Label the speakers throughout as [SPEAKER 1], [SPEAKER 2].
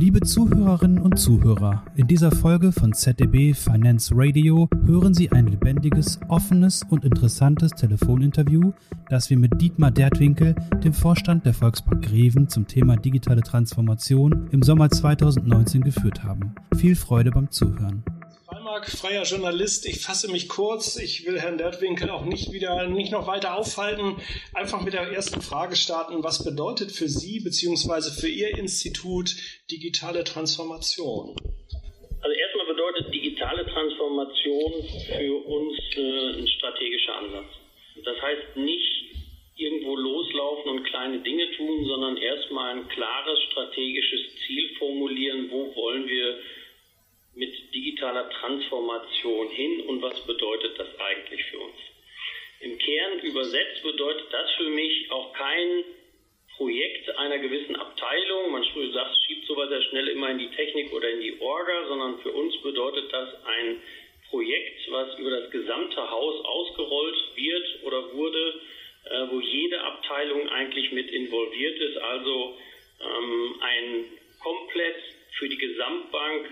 [SPEAKER 1] Liebe Zuhörerinnen und Zuhörer, in dieser Folge von ZDB Finance Radio hören Sie ein lebendiges, offenes und interessantes Telefoninterview, das wir mit Dietmar Dertwinkel, dem Vorstand der Volksbank Greven, zum Thema digitale Transformation im Sommer 2019 geführt haben. Viel Freude beim Zuhören.
[SPEAKER 2] Mark, freier Journalist. Ich fasse mich kurz. Ich will Herrn Dertwinkel auch nicht wieder, nicht noch weiter aufhalten. Einfach mit der ersten Frage starten. Was bedeutet für Sie bzw. für Ihr Institut digitale Transformation?
[SPEAKER 3] Also erstmal bedeutet digitale Transformation für uns äh, ein strategischer Ansatz. Das heißt nicht irgendwo loslaufen und kleine Dinge tun, sondern erstmal ein klares strategisches Ziel formulieren, wo wollen wir mit digitaler Transformation hin und was bedeutet das eigentlich für uns? Im Kern übersetzt bedeutet das für mich auch kein Projekt einer gewissen Abteilung. Man sagt, schiebt sowas sehr schnell immer in die Technik oder in die Orga, sondern für uns bedeutet das ein Projekt, was über das gesamte Haus ausgerollt wird oder wurde, äh, wo jede Abteilung eigentlich mit involviert ist. Also ähm, ein komplett für die Gesamtbank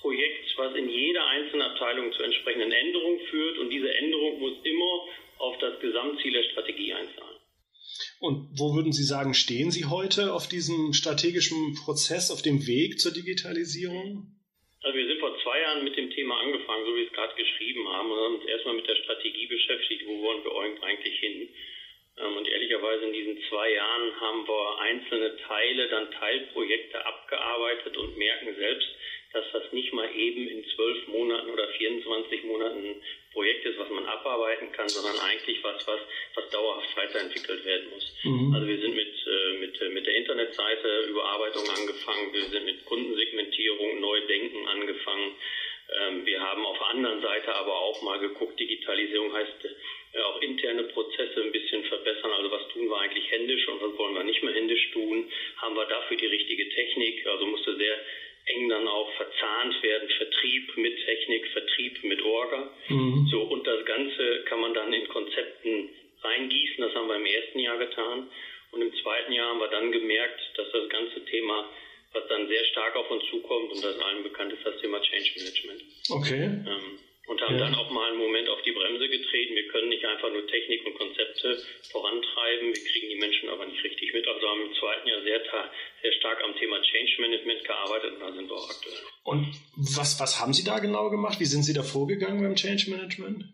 [SPEAKER 3] Projekt, was in jeder einzelnen Abteilung zu entsprechenden Änderungen führt und diese Änderung muss immer auf das Gesamtziel der Strategie einzahlen.
[SPEAKER 2] Und wo würden Sie sagen, stehen Sie heute auf diesem strategischen Prozess, auf dem Weg zur Digitalisierung?
[SPEAKER 3] Also wir sind vor zwei Jahren mit dem Thema angefangen, so wie wir es gerade geschrieben haben, und haben uns erstmal mit der Strategie beschäftigt, wo wollen wir eigentlich hin. Ähm, und ehrlicherweise in diesen zwei Jahren haben wir einzelne Teile, dann Teilprojekte abgearbeitet und merken selbst, dass das nicht mal eben in zwölf Monaten oder 24 Monaten ein Projekt ist, was man abarbeiten kann, sondern eigentlich was, was, was dauerhaft weiterentwickelt werden muss. Mhm. Also wir sind mit, äh, mit, äh, mit der Internetseite Überarbeitung angefangen, wir sind mit Kundensegmentierung, Neudenken angefangen. Ähm, wir haben auf der anderen Seite aber auch mal geguckt, Digitalisierung heißt äh, auch interne Prozesse ein bisschen verbessern. Also was tun wir eigentlich händisch und was wollen wir nicht mehr händisch tun? Haben wir dafür die richtige Technik? Also musste sehr eng dann auch verzahnt werden, Vertrieb mit Technik, Vertrieb mit Orga. Mhm. So, und das Ganze kann man dann in Konzepten reingießen, das haben wir im ersten Jahr getan. Und im zweiten Jahr haben wir dann gemerkt, dass das ganze Thema, was dann sehr stark auf uns zukommt, und das allen bekannt ist, das Thema Change Management.
[SPEAKER 2] Okay. Ähm,
[SPEAKER 3] und haben ja. dann auch mal einen Moment auf die Bremse getreten. Wir können nicht einfach nur Technik und Konzepte vorantreiben, wir kriegen die Menschen aber nicht richtig mit. Also haben im zweiten Jahr sehr, sehr stark am Thema Change Management gearbeitet und da sind wir auch aktuell.
[SPEAKER 2] Und was, was haben Sie da genau gemacht? Wie sind Sie da vorgegangen beim Change Management?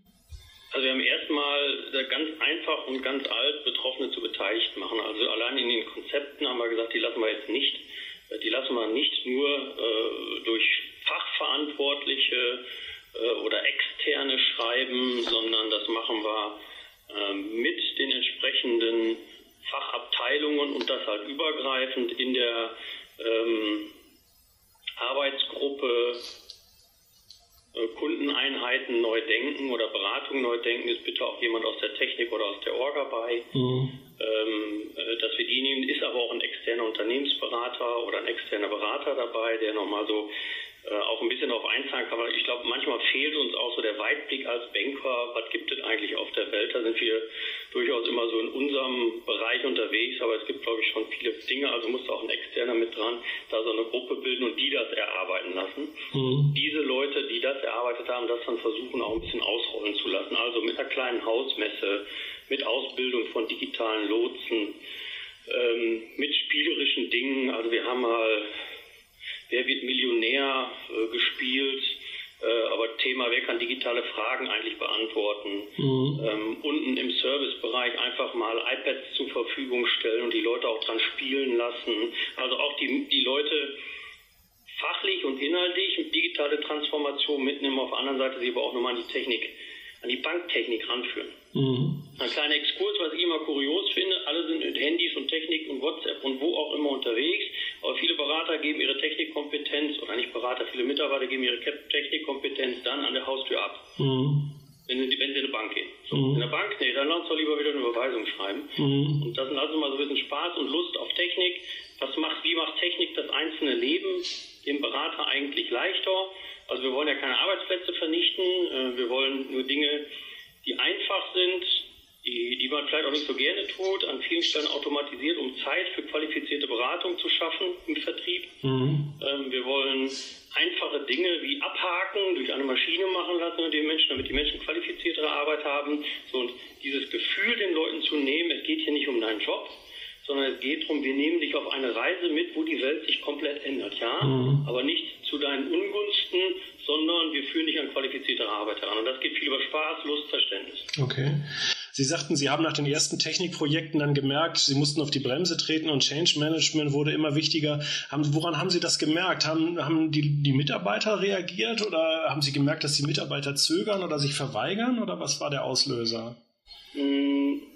[SPEAKER 3] Also wir haben erstmal ganz einfach und ganz alt Betroffene zu beteiligt machen. Also allein in den Konzepten haben wir gesagt, die lassen wir jetzt nicht, die lassen wir nicht nur äh, durch Fachverantwortliche oder externe schreiben, sondern das machen wir äh, mit den entsprechenden Fachabteilungen und das halt übergreifend in der ähm, Arbeitsgruppe äh, Kundeneinheiten neu denken oder Beratung neu denken, ist bitte auch jemand aus der Technik oder aus der Orga bei. Mhm. Ähm, äh, dass wir die nehmen, ist aber auch ein externer Unternehmensberater oder ein externer Berater dabei, der nochmal so äh, auch ein bisschen darauf einzahlen kann. Ich glaube, manchmal fehlt uns auch so der Weitblick als Banker. Was gibt es eigentlich auf der Welt? Da sind wir durchaus immer so in unserem Bereich unterwegs, aber es gibt, glaube ich, schon viele Dinge. Also muss auch ein Externer mit dran, da so eine Gruppe bilden und die das erarbeiten lassen. Mhm. Diese Leute, die das erarbeitet haben, das dann versuchen auch ein bisschen ausrollen zu lassen. Also mit einer kleinen Hausmesse, mit Ausbildung von digitalen Lotsen, ähm, mit spielerischen Dingen. Also wir haben mal Wer wird Millionär äh, gespielt? Äh, aber Thema, wer kann digitale Fragen eigentlich beantworten? Mhm. Ähm, unten im Servicebereich einfach mal iPads zur Verfügung stellen und die Leute auch dran spielen lassen. Also auch die, die Leute fachlich und inhaltlich digitale Transformation mitnehmen, auf der anderen Seite sie aber auch nochmal an die Technik, an die Banktechnik ranführen. Mhm. Ein kleiner Exkurs, was ich immer kurios finde, alle sind mit Handys und Technik und WhatsApp und wo auch immer unterwegs, aber viele Berater geben ihre Technikkompetenz, oder nicht Berater, viele Mitarbeiter geben ihre Technikkompetenz dann an der Haustür ab. Mhm. Wenn sie, wenn sie in eine Bank gehen. So, mhm. In der Bank, nee, dann lass doch lieber wieder eine Überweisung schreiben. Mhm. Und das sind also mal so ein bisschen Spaß und Lust auf Technik. Was macht, wie macht Technik das einzelne Leben dem Berater eigentlich leichter? Also wir wollen ja keine Arbeitsplätze vernichten, äh, wir wollen nur Dinge die einfach sind, die, die man vielleicht auch nicht so gerne tut, an vielen Stellen automatisiert, um Zeit für qualifizierte Beratung zu schaffen im Vertrieb. Mhm. Ähm, wir wollen einfache Dinge wie abhaken durch eine Maschine machen lassen, die Menschen, damit die Menschen qualifiziertere Arbeit haben. So, und dieses Gefühl den Leuten zu nehmen, es geht hier nicht um deinen Job, sondern es geht darum, wir nehmen dich auf eine Reise mit, wo die Welt sich komplett ändert, ja, mhm. aber nicht zu deinen Ungunsten, sondern wir führen dich an qualifiziertere Arbeit heran. Und das geht viel über Spaß, Lust, Verständnis.
[SPEAKER 2] Okay. Sie sagten, Sie haben nach den ersten Technikprojekten dann gemerkt, Sie mussten auf die Bremse treten und Change Management wurde immer wichtiger. Haben, woran haben Sie das gemerkt? Haben, haben die, die Mitarbeiter reagiert oder haben Sie gemerkt, dass die Mitarbeiter zögern oder sich verweigern oder was war der Auslöser?
[SPEAKER 3] Verweigern,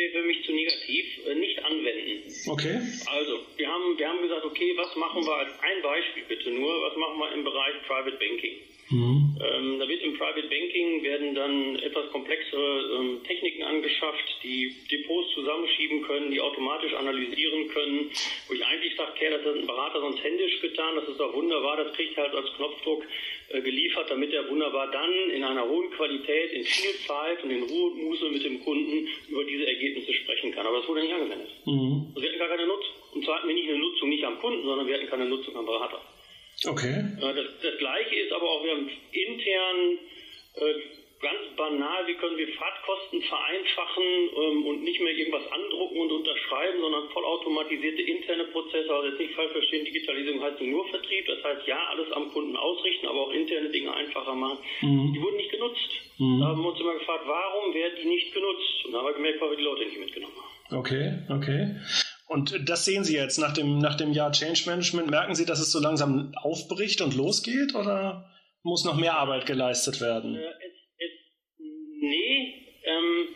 [SPEAKER 3] wäre für mich, zu negativ. Äh, nicht anwenden.
[SPEAKER 2] Okay.
[SPEAKER 3] Also, wir haben, wir haben gesagt, okay, was machen wir als ein Beispiel bitte nur, was machen wir im Bereich Private Banking? Mhm. Ähm, da wird im Private Banking werden dann etwas komplexere ähm, Techniken angeschafft, die Depots zusammenschieben können, die automatisch analysieren können, wo ich eigentlich sage, okay, das hat ein Berater sonst händisch getan, das ist doch wunderbar, das kriegt halt als Knopfdruck äh, geliefert, damit er wunderbar dann in einer hohen Qualität, in viel Zeit und in Ruhe und Muße mit dem Kunden über kann. Aber das wurde nicht angewendet. Mhm. Wir hatten gar keine Nutzung. Und zwar hatten wir nicht eine Nutzung nicht am Kunden, sondern wir hatten keine Nutzung am Berater.
[SPEAKER 2] Okay.
[SPEAKER 3] Das, das Gleiche ist aber auch, wir haben intern äh, ganz banal, wie können wir Fahrtkosten vereinfachen ähm, und nicht mehr irgendwas andrucken und unterschreiben, sondern vollautomatisierte interne Prozesse. Also jetzt nicht falsch verstehen, Digitalisierung heißt nicht nur Vertrieb, das heißt ja, alles am Kunden ausrichten, aber auch interne Dinge einfacher machen. Mhm. Die wurden nicht genutzt. Mhm. Da haben wir uns immer gefragt, warum werden die nicht genutzt? Und da haben wir gemerkt, weil wir die Leute nicht mitgenommen haben.
[SPEAKER 2] Okay, okay. Und das sehen Sie jetzt nach dem, nach dem Jahr Change Management. Merken Sie, dass es so langsam aufbricht und losgeht oder muss noch mehr Arbeit geleistet werden? Äh,
[SPEAKER 3] es, es, nee, ähm,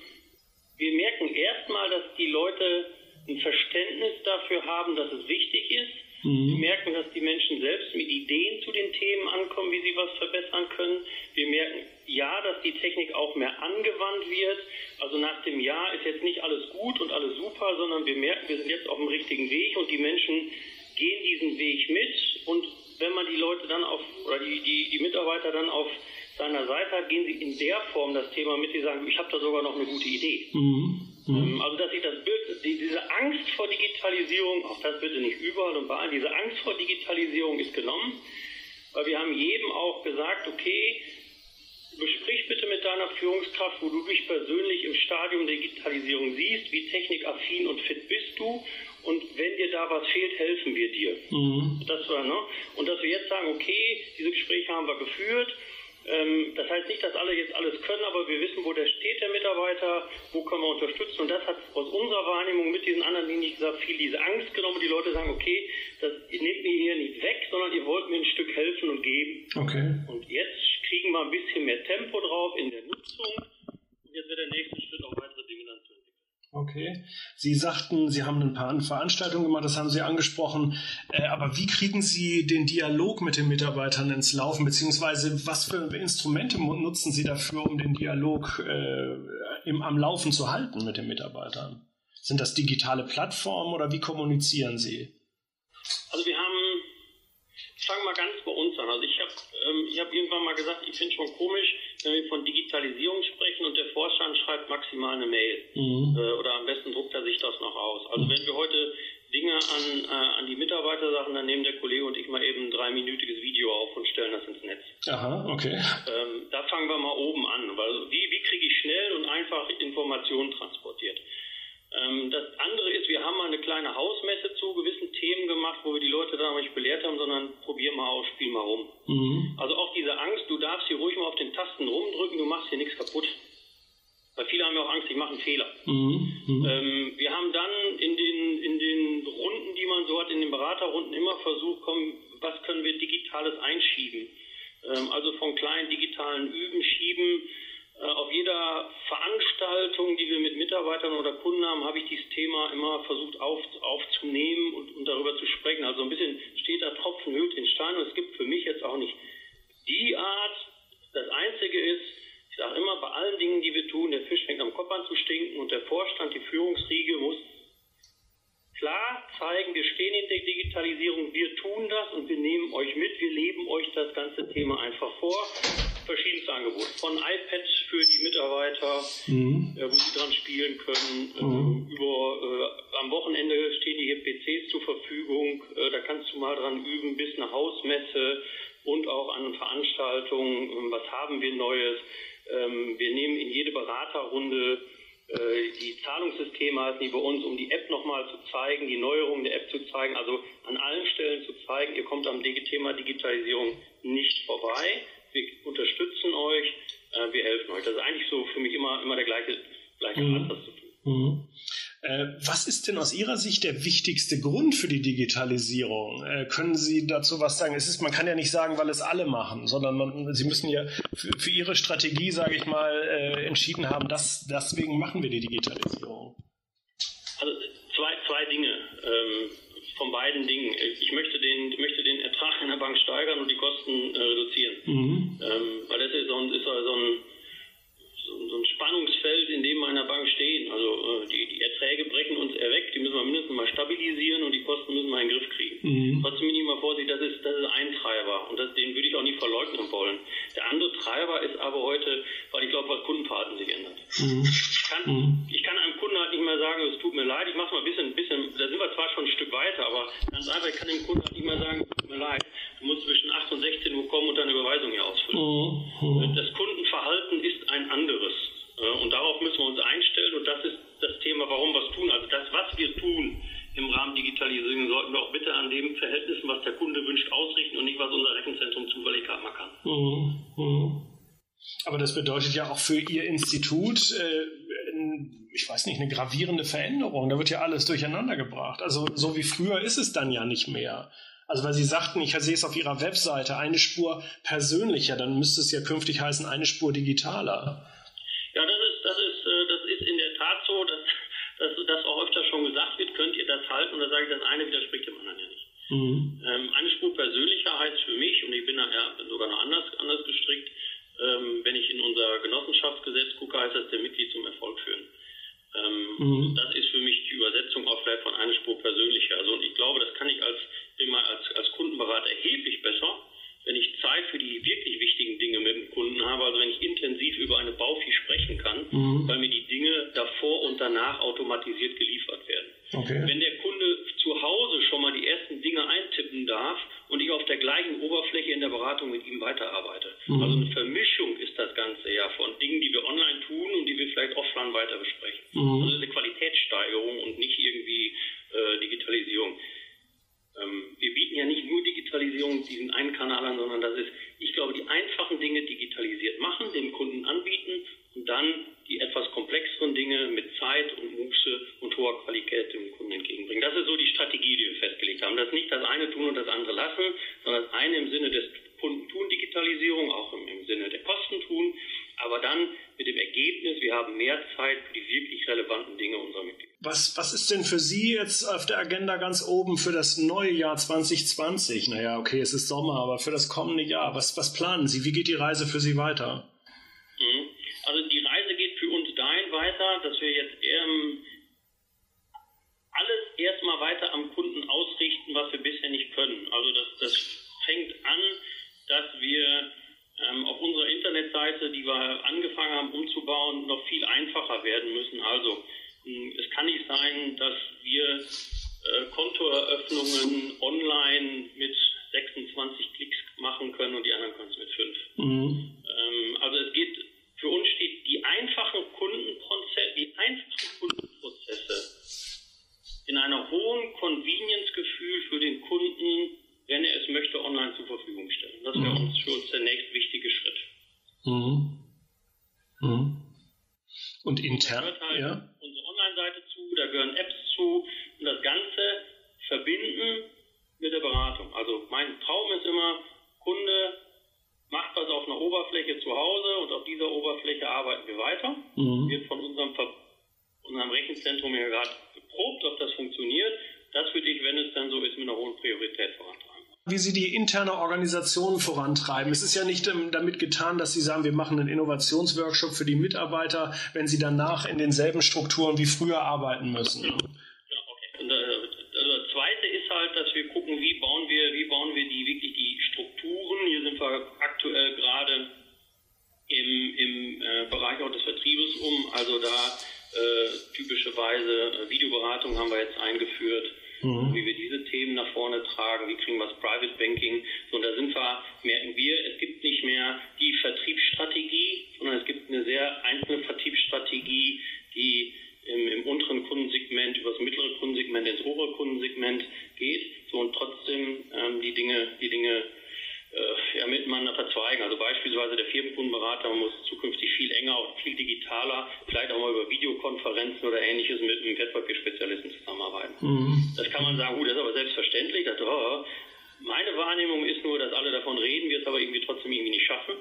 [SPEAKER 3] wir merken erstmal, dass die Leute ein Verständnis dafür haben, dass es wichtig ist. Wir merken, dass die Menschen selbst mit Ideen zu den Themen ankommen, wie sie was verbessern können. Wir merken, ja, dass die Technik auch mehr angewandt wird. Also nach dem Jahr ist jetzt nicht alles gut und alles super, sondern wir merken, wir sind jetzt auf dem richtigen Weg und die Menschen gehen diesen Weg mit. Und wenn man die Leute dann auf, oder die, die, die Mitarbeiter dann auf seiner Seite hat, gehen sie in der Form das Thema mit, sie sagen, ich habe da sogar noch eine gute Idee. Mhm. Mhm. Also dass sich das Bild, die, diese Angst vor Digitalisierung, auch das bitte nicht überall und bei allen, diese Angst vor Digitalisierung ist genommen, weil wir haben jedem auch gesagt, okay, besprich bitte mit deiner Führungskraft, wo du dich persönlich im Stadium der Digitalisierung siehst, wie technikaffin und fit bist du und wenn dir da was fehlt, helfen wir dir. Mhm. Das war, ne? Und dass wir jetzt sagen, okay, diese Gespräche haben wir geführt, ähm, das heißt nicht, dass alle jetzt alles können, aber wir wissen, wo der steht, der Mitarbeiter, wo können wir unterstützen. Und das hat aus unserer Wahrnehmung mit diesen anderen Dingen, ich gesagt, viel diese Angst genommen. Die Leute sagen, okay, das nehmt mir hier nicht weg, sondern ihr wollt mir ein Stück helfen und geben.
[SPEAKER 2] Okay.
[SPEAKER 3] Und jetzt kriegen wir ein bisschen mehr Tempo drauf in der Nutzung. Und jetzt wird der nächste Schritt auch weitere Dinge dann zu
[SPEAKER 2] Okay. Sie sagten, Sie haben ein paar Veranstaltungen gemacht, das haben Sie angesprochen. Äh, aber wie kriegen Sie den Dialog mit den Mitarbeitern ins Laufen, beziehungsweise was für Instrumente nutzen Sie dafür, um den Dialog äh, im, am Laufen zu halten mit den Mitarbeitern? Sind das digitale Plattformen oder wie kommunizieren Sie?
[SPEAKER 3] Also wir fange mal ganz bei uns an. Also ich habe ähm, ich hab irgendwann mal gesagt, ich finde schon komisch, wenn wir von Digitalisierung sprechen und der Vorstand schreibt maximal eine Mail. Mhm. Äh, oder am besten druckt er sich das noch aus. Also mhm. wenn wir heute Dinge an, äh, an die Mitarbeiter sagen, dann nehmen der Kollege und ich mal eben ein dreiminütiges Video auf und stellen das ins Netz.
[SPEAKER 2] Aha, okay.
[SPEAKER 3] Ähm, da fangen wir mal oben an, weil wie, wie kriege ich schnell und einfach Informationen transportiert? Ähm, das andere wir haben mal eine kleine Hausmesse zu gewissen Themen gemacht, wo wir die Leute dann aber nicht belehrt haben, sondern probier mal aus, spiel mal rum. Mhm. Also auch diese Angst, du darfst hier ruhig mal auf den Tasten rumdrücken, du machst hier nichts kaputt. Weil viele haben ja auch Angst, ich mache einen Fehler. Mhm. Mhm. Ähm, wir haben dann in den, in den Runden, die man so hat, in den Beraterrunden immer versucht, komm, was können wir Digitales einschieben? Ähm, also von kleinen digitalen Üben schieben auf jeder Veranstaltung, die wir mit Mitarbeitern oder Kunden haben, habe ich dieses Thema immer versucht auf, aufzunehmen und, und, darüber zu sprechen. Also ein bisschen steht da Tropfen höhlt den Stein und es gibt für mich jetzt auch nicht die Art. Das Einzige ist, ich sage immer, bei allen Dingen, die wir tun, der Fisch fängt am Kopf an zu stinken und der Vorstand, die Führungsriege muss klar zeigen, wir stehen in der Digitalisierung, wir tun das und wir nehmen euch mit, wir leben euch das ganze Thema einfach vor verschiedenste Angebote. Von iPads für die Mitarbeiter, mhm. äh, wo sie dran spielen können, äh, mhm. über äh, am Wochenende stehen hier PCs zur Verfügung, äh, da kannst du mal dran üben, bis eine Hausmesse und auch an Veranstaltungen, ähm, was haben wir Neues. Ähm, wir nehmen in jede Beraterrunde äh, die Zahlungssysteme heißen die bei uns, um die App nochmal zu zeigen, die Neuerungen der App zu zeigen, also an allen Stellen zu zeigen, ihr kommt am Thema Digitalisierung nicht vorbei. Wir unterstützen euch, äh, wir helfen euch. Das ist eigentlich so für mich immer, immer der gleiche, gleiche mhm. Ansatz zu tun. Mhm.
[SPEAKER 2] Äh, was ist denn aus Ihrer Sicht der wichtigste Grund für die Digitalisierung? Äh, können Sie dazu was sagen? Es ist, man kann ja nicht sagen, weil es alle machen, sondern man, Sie müssen ja für, für Ihre Strategie, sage ich mal, äh, entschieden haben, dass deswegen machen wir die Digitalisierung.
[SPEAKER 3] Also zwei, zwei Dinge. Ähm, von beiden Dingen. Ich möchte den, ich möchte den Ertrag in der Bank steigern und die Kosten äh, reduzieren. Mhm. Ähm, weil das ist so ein, ist so ein so ein Spannungsfeld, in dem wir in der Bank stehen. Also äh, die, die Erträge brechen uns weg, die müssen wir mindestens mal stabilisieren und die Kosten müssen wir in den Griff kriegen. Mhm. Trotzdem bin ich mal vorsichtig, das ist, das ist ein Treiber und das, den würde ich auch nicht verleugnen wollen. Der andere Treiber ist aber heute, weil ich glaube, was Kundenverhalten sich ändert. Mhm. Ich, kann, mir leid, ich mache es mal ein bisschen, bisschen, da sind wir zwar schon ein Stück weiter, aber ganz einfach, ich kann dem Kunden halt nicht mehr sagen, tut mir leid, du musst zwischen 8 und 16 Uhr kommen und deine Überweisung hier ausfüllen. Mhm. Das Kundenverhalten ist ein anderes. Äh, und darauf müssen wir uns einstellen und das ist das Thema, warum wir es tun. Also das, was wir tun im Rahmen Digitalisierung, sollten wir auch bitte an dem Verhältnissen, was der Kunde wünscht, ausrichten und nicht, was unser Rechenzentrum zufällig mal kann. Mhm.
[SPEAKER 2] Mhm. Aber das bedeutet ja auch für Ihr Institut, äh, ich weiß nicht, eine gravierende Veränderung. Da wird ja alles durcheinander gebracht. Also so wie früher ist es dann ja nicht mehr. Also weil Sie sagten, ich sehe es auf Ihrer Webseite, eine Spur persönlicher, dann müsste es ja künftig heißen, eine Spur digitaler.
[SPEAKER 3] Ja, das ist, das ist, äh, das ist in der Tat so, dass, dass das auch öfter schon gesagt wird, könnt ihr das halten? Und da sage ich, das eine widerspricht dem anderen ja nicht. Mhm. Ähm, eine Spur persönlicher heißt für mich, und ich bin ja sogar noch anders, anders gestrickt, ähm, wenn ich in unser Genossenschaftsgesetz gucke, heißt das der Mitglied zum Erfolg führen. Ähm, mhm. Das ist für mich die Übersetzung auch vielleicht von einer Spur persönlicher. Also und ich glaube, das kann ich als immer als, als Kundenberater erheblich besser, wenn ich Zeit für die wirklich wichtigen Dinge mit dem Kunden habe, also wenn ich intensiv über eine Baufee sprechen kann, mhm. weil mir die Dinge davor und danach automatisiert geliefert werden. Okay. Wenn der Kunde zu Hause schon mal die ersten Dinge eintippen darf und ich auf der gleichen Oberfläche in der Beratung mit ihm weiterarbeite. Mhm. Also eine Vermischung ist das Ganze ja von Dingen, die wir online tun und die wir vielleicht offline weiter besprechen. Mhm. Also eine Qualitätssteigerung und nicht irgendwie äh, Digitalisierung. Ähm, wir bieten ja nicht nur Digitalisierung diesen einen Kanal an, sondern das ist, ich glaube, die einfachen Dinge digitalisiert machen, dem Kunden anbieten und dann die etwas komplexeren Dinge mit Zeit und Muße und hoher Qualität dem Kunden entgegenbringen. Das ist so die Strategie, die wir festgelegt haben. Das nicht das eine tun und das andere lassen, sondern das eine im Sinne des Kunden tun Digitalisierung, auch im, im Sinne der Kosten tun, aber dann mit dem Ergebnis, wir haben mehr Zeit für die wirklich relevanten Dinge unserer Mitglieder.
[SPEAKER 2] Was, was ist denn für Sie jetzt auf der Agenda ganz oben für das neue Jahr 2020? Naja, okay, es ist Sommer, aber für das kommende Jahr, was, was planen Sie? Wie geht die Reise für Sie weiter?
[SPEAKER 3] Mhm. Also die Reise geht für uns dahin weiter, dass wir jetzt ähm, alles erstmal weiter am Kunden ausrichten, was wir bisher nicht können. Also das, das fängt an, dass wir ähm, auf unserer Internetseite, die wir angefangen haben umzubauen, noch viel einfacher werden müssen. Also hm, es kann nicht sein, dass wir äh, Kontoeröffnungen online mit 26 Klicks machen können und die anderen können es mit 5. Mhm. Ähm, also es geht, für uns steht die einfachen Kundenprozesse, die einfachen Kundenprozesse in einer hohen Convenience-Gefühl für den Kunden, wenn er es möchte, online zur Verfügung stellen. Das wäre mhm. uns für uns der nächstwichtige Schritt. Mhm.
[SPEAKER 2] Mhm. Und intern,
[SPEAKER 3] halt ja da gehören Apps zu und das Ganze verbinden mit der Beratung. Also mein Traum ist immer, Kunde macht was auf einer Oberfläche zu Hause und auf dieser Oberfläche arbeiten wir weiter. Mhm. Wird von unserem, Ver unserem Rechenzentrum ja gerade geprobt, ob das funktioniert. Das würde ich, wenn es dann so ist, mit einer hohen Priorität vorantreiben
[SPEAKER 2] wie Sie die interne Organisation vorantreiben. Es ist ja nicht ähm, damit getan, dass Sie sagen, wir machen einen Innovationsworkshop für die Mitarbeiter, wenn sie danach in denselben Strukturen wie früher arbeiten müssen.
[SPEAKER 3] Ja, okay. Und, äh, also das Zweite ist halt, dass wir gucken, wie bauen wir, wie bauen wir die wirklich die Strukturen. Hier sind wir aktuell gerade im, im äh, Bereich auch des Vertriebes um. Also da äh, typischerweise äh, Videoberatung haben wir jetzt eingeführt, mhm. wie wir diese Themen nach vorne tragen, wie kriegen wir das Private Banking. So, und da sind wir, merken wir, es gibt nicht mehr die Vertriebsstrategie, sondern es gibt eine sehr einzelne Vertriebsstrategie, die im, im unteren Kundensegment über das mittlere Kundensegment ins obere Kundensegment geht. So und trotzdem ähm, die Dinge, die Dinge äh, ja, miteinander verzweigen. Also beispielsweise der Firmenkundenberater muss zukünftig viel enger, auch viel digitaler, Videokonferenzen oder ähnliches mit einem Wertpapierspezialisten zusammenarbeiten. Mhm. Das kann man sagen, gut, das ist aber selbstverständlich. Das, oh, meine Wahrnehmung ist nur, dass alle davon reden, wir es aber irgendwie trotzdem irgendwie nicht schaffen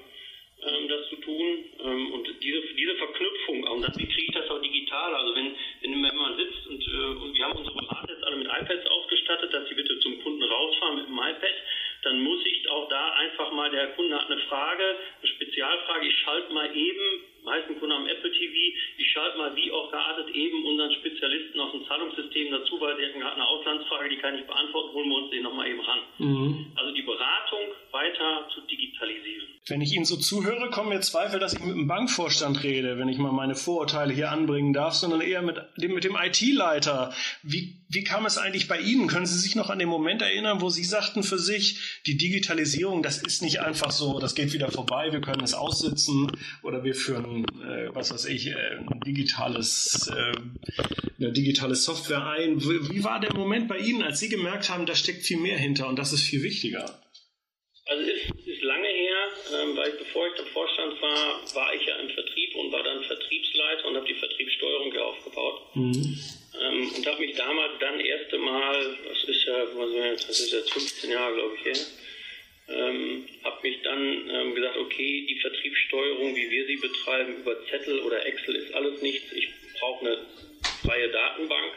[SPEAKER 3] ähm, das zu tun. Ähm, und diese, diese Verknüpfung, und dann, wie kriege ich das auch digital? Also wenn, wenn, wenn man sitzt und, äh, und wir haben unsere Berater jetzt alle mit iPads ausgestattet, dass sie bitte zum Kunden rausfahren mit dem iPad, dann muss ich auch da einfach mal, der Kunde hat eine Frage, eine Spezialfrage, ich schalte mal eben, meisten Kunden haben Apple TV, ich schalte mal wie auch geartet eben unseren Spezialisten aus dem Zahlungssystem dazu, weil sie hatten gerade eine Auslandsfrage, die kann ich beantworten, holen wir uns den nochmal eben ran. Mhm. Also die Beratung weiter zu digitalisieren.
[SPEAKER 2] Wenn ich Ihnen so zuhöre, kommen mir Zweifel, dass ich mit dem Bankvorstand rede, wenn ich mal meine Vorurteile hier anbringen darf, sondern eher mit dem, mit dem IT-Leiter. Wie, wie kam es eigentlich bei Ihnen? Können Sie sich noch an den Moment erinnern, wo Sie sagten für sich, die Digitalisierung, das ist nicht einfach so, das geht wieder vorbei, wir können es aussitzen oder wir führen, äh, was weiß ich, äh, ein digitales, äh, eine digitale Software ein. Wie, war der Moment bei Ihnen, als Sie gemerkt haben, da steckt viel mehr hinter und das ist viel wichtiger?
[SPEAKER 3] Also ist, ist lange her, ähm, weil bevor ich im Vorstand war, war ich ja im Vertrieb und war dann Vertriebsleiter und habe die Vertriebssteuerung hier aufgebaut. Mhm. Ähm, und habe mich damals dann erste Mal, das ist ja, das ist jetzt 15 Jahre, glaube ich, her, ähm, habe mich dann ähm, gesagt, okay, die Vertriebssteuerung, wie wir sie betreiben, über Zettel oder Excel ist alles nichts. Ich brauche eine freie Datenbank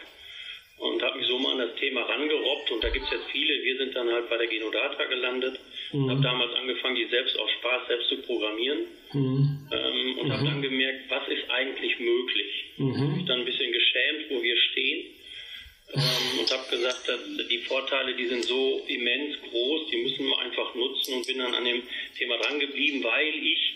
[SPEAKER 3] und habe mich so mal an das Thema rangerobbt und da gibt es jetzt viele. Wir sind dann halt bei der Genodata gelandet Mhm. Habe damals angefangen, die selbst aus Spaß selbst zu programmieren mhm. ähm, und mhm. habe dann gemerkt, was ist eigentlich möglich. Mhm. Habe mich dann ein bisschen geschämt, wo wir stehen ähm, und habe gesagt, dass die Vorteile, die sind so immens groß, die müssen wir einfach nutzen und bin dann an dem Thema dran geblieben, weil ich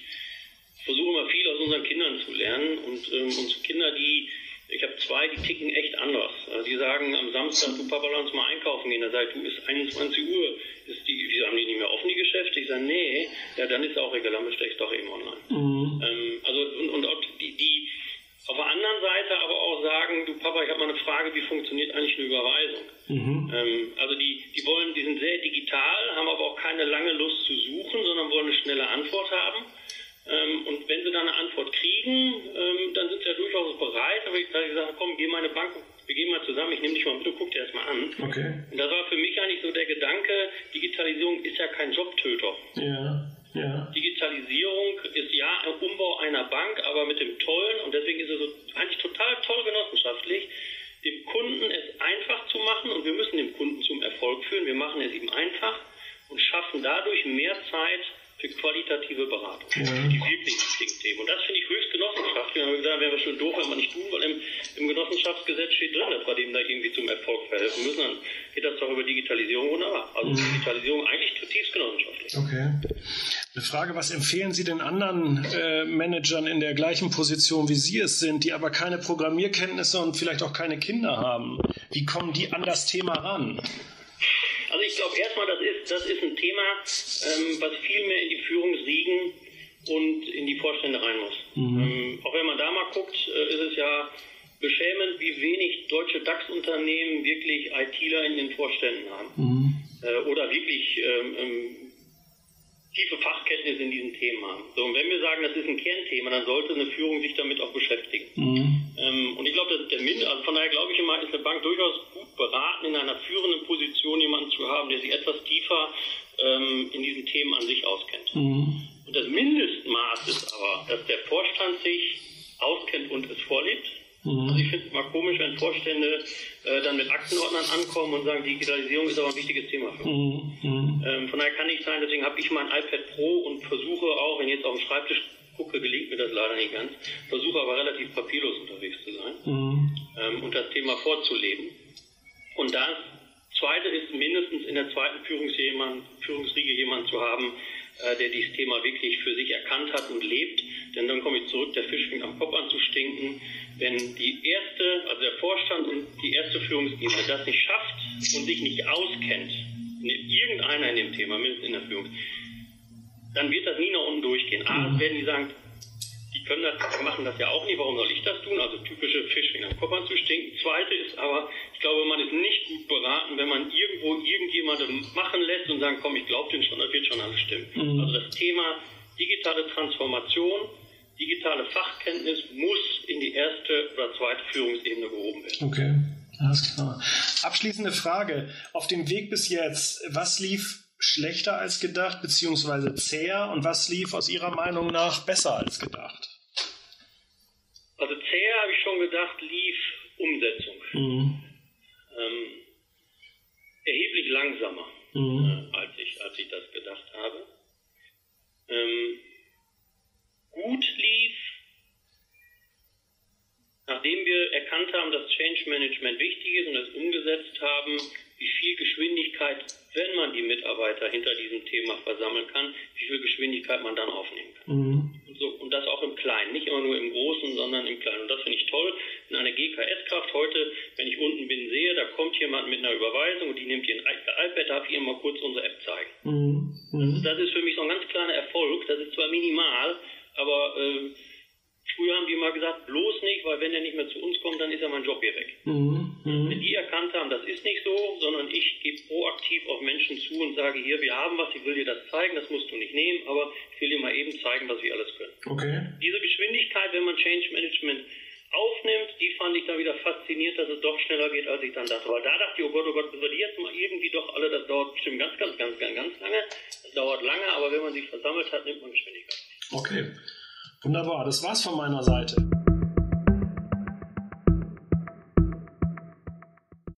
[SPEAKER 3] versuche immer viel aus unseren Kindern zu lernen und ähm, unsere Kinder, die ich habe zwei, die ticken echt anders. Also die sagen am Samstag, du Papa, lass uns mal einkaufen gehen. Da sage ich, du, ist 21 Uhr. Ist die, wieso haben die nicht mehr offen, die Geschäfte? Ich sage, nee, ja, dann ist auch egal, dann bestelle ich doch eben online. Mhm. Ähm, also, und, und auch die, die auf der anderen Seite aber auch sagen, du Papa, ich habe mal eine Frage, wie funktioniert eigentlich eine Überweisung? Mhm. Ähm, also die, die wollen, die sind sehr digital, haben aber auch keine lange Lust zu suchen, sondern wollen eine schnelle Antwort haben. Ähm, und wenn sie dann eine Antwort kriegen, ähm, dann sind sie ja durchaus bereit. Aber ich sage, komm, geh mal eine Bank, wir gehen mal zusammen, ich nehme dich mal mit, du guck dir das mal an. Okay. Und das war für mich eigentlich so der Gedanke, Digitalisierung ist ja kein Jobtöter. Ja. Ja. Digitalisierung ist ja ein Umbau einer Bank, aber mit dem Tollen, und deswegen ist es so eigentlich total toll genossenschaftlich, dem Kunden es einfach zu machen und wir müssen den Kunden zum Erfolg führen. Wir machen es ihm einfach und schaffen dadurch mehr Zeit für qualitative Beratung. Ja. Die wirklich wichtigen Themen. Und das finde ich höchst genossenschaftlich. Wir haben gesagt, wäre schon doof, wenn wir nicht tun, weil im, im Genossenschaftsgesetz steht drin, dass wir dem da irgendwie zum Erfolg verhelfen müssen. Dann geht das doch über Digitalisierung wunderbar. Also mhm. Digitalisierung eigentlich zutiefst genossenschaftlich.
[SPEAKER 2] Okay. Eine Frage, was empfehlen Sie den anderen äh, Managern in der gleichen Position, wie Sie es sind, die aber keine Programmierkenntnisse und vielleicht auch keine Kinder haben? Wie kommen die an das Thema ran?
[SPEAKER 3] Also ich glaube erstmal, das ist, das ist ein Thema, ähm, was viel mehr in die Führungsriegen und in die Vorstände rein muss. Mhm. Ähm, auch wenn man da mal guckt, äh, ist es ja beschämend, wie wenig deutsche DAX-Unternehmen wirklich ITler in den Vorständen haben. Mhm. Äh, oder wirklich ähm, ähm tiefe Fachkenntnisse in diesen Themen haben. So, und wenn wir sagen, das ist ein Kernthema, dann sollte eine Führung sich damit auch beschäftigen. Mhm. Ähm, und ich glaube, das ist der Mind also von daher glaube ich immer, ist eine Bank durchaus gut beraten, in einer führenden Position jemanden zu haben, der sich etwas tiefer ähm, in diesen Themen an sich auskennt. Mhm. Und das Mindestmaß ist aber, dass der Vorstand sich auskennt und es vorlebt. Mhm. Also ich finde es mal komisch, wenn Vorstände äh, dann mit Aktenordnern ankommen und sagen, Digitalisierung ist aber ein wichtiges Thema für uns. Mhm. mhm. Ähm, von daher kann nicht sein, deswegen habe ich mein iPad Pro und versuche auch, wenn ich jetzt auf dem Schreibtisch gucke, gelingt mir das leider nicht ganz, versuche aber relativ papierlos unterwegs zu sein mhm. ähm, und das Thema vorzuleben. Und das Zweite ist mindestens in der zweiten Führungsriege jemand zu haben, äh, der dieses Thema wirklich für sich erkannt hat und lebt. Denn dann komme ich zurück, der Fisch fängt am Kopf an zu stinken. Wenn die erste, also der Vorstand und die erste Führungsebene das nicht schafft und sich nicht auskennt, irgendeiner in dem Thema, mindestens in der Führung, dann wird das nie nach unten durchgehen. A, mhm. werden die sagen, die können das, die machen das ja auch nie, warum soll ich das tun? Also typische Fischfinger am Kopf anzustinken. Zweite ist aber, ich glaube, man ist nicht gut beraten, wenn man irgendwo irgendjemanden machen lässt und sagt, komm, ich glaube den schon, das wird schon alles stimmen. Mhm. Also das Thema digitale Transformation, digitale Fachkenntnis muss in die erste oder zweite Führungsebene gehoben werden.
[SPEAKER 2] Okay. Alles klar. Abschließende Frage. Auf dem Weg bis jetzt, was lief schlechter als gedacht, beziehungsweise zäher und was lief aus Ihrer Meinung nach besser als gedacht?
[SPEAKER 3] Also zäher habe ich schon gedacht, lief Umsetzung. Mhm. Ähm, erheblich langsamer, mhm. äh, als, ich, als ich das gedacht habe. Ähm, gut lief, nachdem wir erkannt haben, dass Change Management wichtig ist und es umgesetzt haben, wie viel Geschwindigkeit, wenn man die Mitarbeiter hinter diesem Thema versammeln kann, wie viel Geschwindigkeit man dann aufnehmen kann. Mhm. Und, so, und das auch im Kleinen, nicht immer nur im Großen, sondern im Kleinen. Und das finde ich toll. In einer GKS-Kraft heute, wenn ich unten bin, sehe, da kommt jemand mit einer Überweisung und die nimmt ihr ein iPad, darf ich ihr mal kurz unsere App zeigen. Mhm. Das, das, ist für mich so ein ganz kleiner Erfolg. Das ist zwar minimal, aber äh, Früher haben die mal gesagt, bloß nicht, weil wenn er nicht mehr zu uns kommt, dann ist ja mein Job hier weg. Mhm. Mhm. Wenn die erkannt haben, das ist nicht so, sondern ich gehe proaktiv auf Menschen zu und sage, hier, wir haben was, ich will dir das zeigen, das musst du nicht nehmen, aber ich will dir mal eben zeigen, was wir alles können.
[SPEAKER 2] Okay.
[SPEAKER 3] Diese Geschwindigkeit, wenn man Change Management aufnimmt, die fand ich dann wieder fasziniert, dass es doch schneller geht, als ich dann dachte. Aber da dachte ich, oh Gott, oh Gott, müssen wir die jetzt mal irgendwie doch alle, das dauert bestimmt ganz, ganz, ganz, ganz, ganz lange. Das dauert lange, aber wenn man sich versammelt hat, nimmt man Geschwindigkeit.
[SPEAKER 2] Okay. Wunderbar, das war's von meiner Seite.